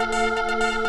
Música